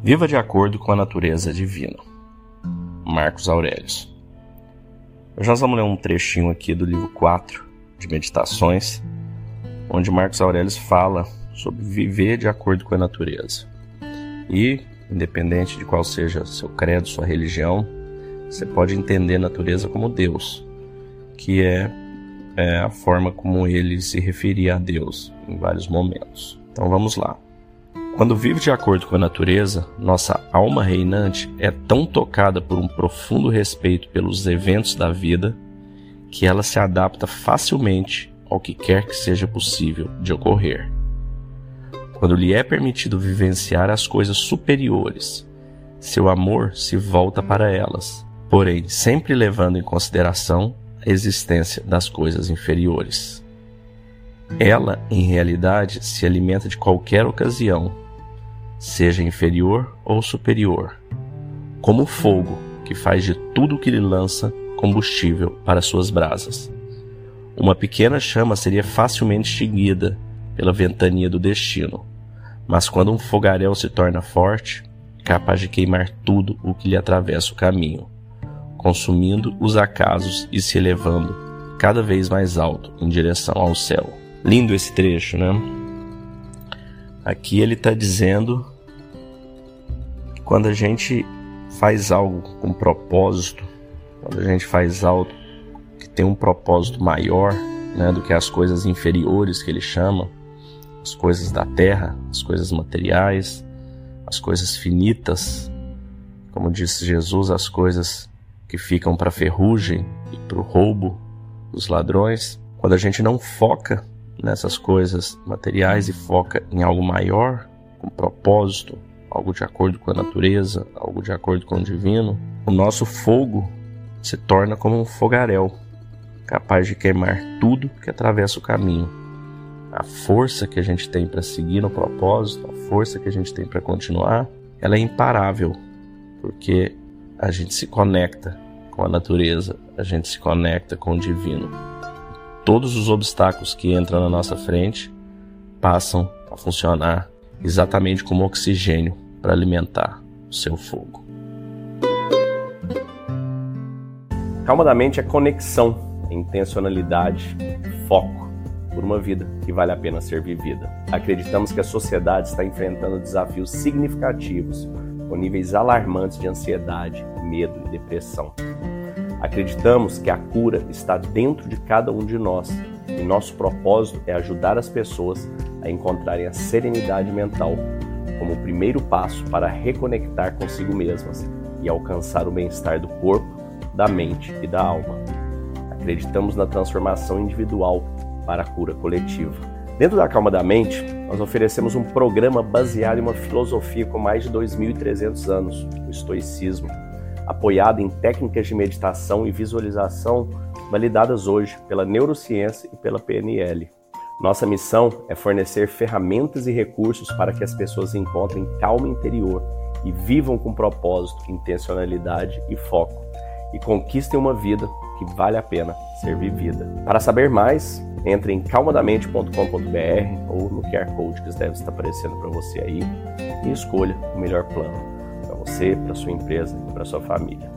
Viva de acordo com a natureza divina. Marcos Aurelius. Hoje nós vamos ler um trechinho aqui do livro 4 de Meditações, onde Marcos Aurelius fala sobre viver de acordo com a natureza. E, independente de qual seja seu credo, sua religião, você pode entender a natureza como Deus, que é, é a forma como ele se referia a Deus em vários momentos. Então vamos lá. Quando vive de acordo com a natureza, nossa alma reinante é tão tocada por um profundo respeito pelos eventos da vida que ela se adapta facilmente ao que quer que seja possível de ocorrer. Quando lhe é permitido vivenciar as coisas superiores, seu amor se volta para elas, porém sempre levando em consideração a existência das coisas inferiores. Ela, em realidade, se alimenta de qualquer ocasião seja inferior ou superior, como o fogo que faz de tudo que lhe lança combustível para suas brasas. Uma pequena chama seria facilmente extinguida pela ventania do destino, mas quando um fogaréu se torna forte, capaz de queimar tudo o que lhe atravessa o caminho, consumindo os acasos e se elevando cada vez mais alto em direção ao céu. Lindo esse trecho, né? Aqui ele está dizendo que quando a gente faz algo com propósito, quando a gente faz algo que tem um propósito maior né, do que as coisas inferiores que ele chama, as coisas da terra, as coisas materiais, as coisas finitas, como disse Jesus, as coisas que ficam para ferrugem e para o roubo dos ladrões. Quando a gente não foca nessas coisas materiais e foca em algo maior, com propósito, algo de acordo com a natureza, algo de acordo com o divino, o nosso fogo se torna como um fogaréu, capaz de queimar tudo que atravessa o caminho. A força que a gente tem para seguir no propósito, a força que a gente tem para continuar, ela é imparável, porque a gente se conecta com a natureza, a gente se conecta com o divino todos os obstáculos que entram na nossa frente passam a funcionar exatamente como oxigênio para alimentar o seu fogo. Calma da mente é conexão, intencionalidade, foco por uma vida que vale a pena ser vivida. Acreditamos que a sociedade está enfrentando desafios significativos, com níveis alarmantes de ansiedade, medo e depressão. Acreditamos que a cura está dentro de cada um de nós e nosso propósito é ajudar as pessoas a encontrarem a serenidade mental como o primeiro passo para reconectar consigo mesmas e alcançar o bem-estar do corpo, da mente e da alma. Acreditamos na transformação individual para a cura coletiva. Dentro da Calma da Mente, nós oferecemos um programa baseado em uma filosofia com mais de 2.300 anos, o estoicismo apoiada em técnicas de meditação e visualização validadas hoje pela neurociência e pela PNL. Nossa missão é fornecer ferramentas e recursos para que as pessoas encontrem calma interior e vivam com propósito, intencionalidade e foco, e conquistem uma vida que vale a pena ser vivida. Para saber mais, entre em calmadamente.com.br ou no QR Code que deve estar aparecendo para você aí e escolha o melhor plano você, para sua empresa e para sua família.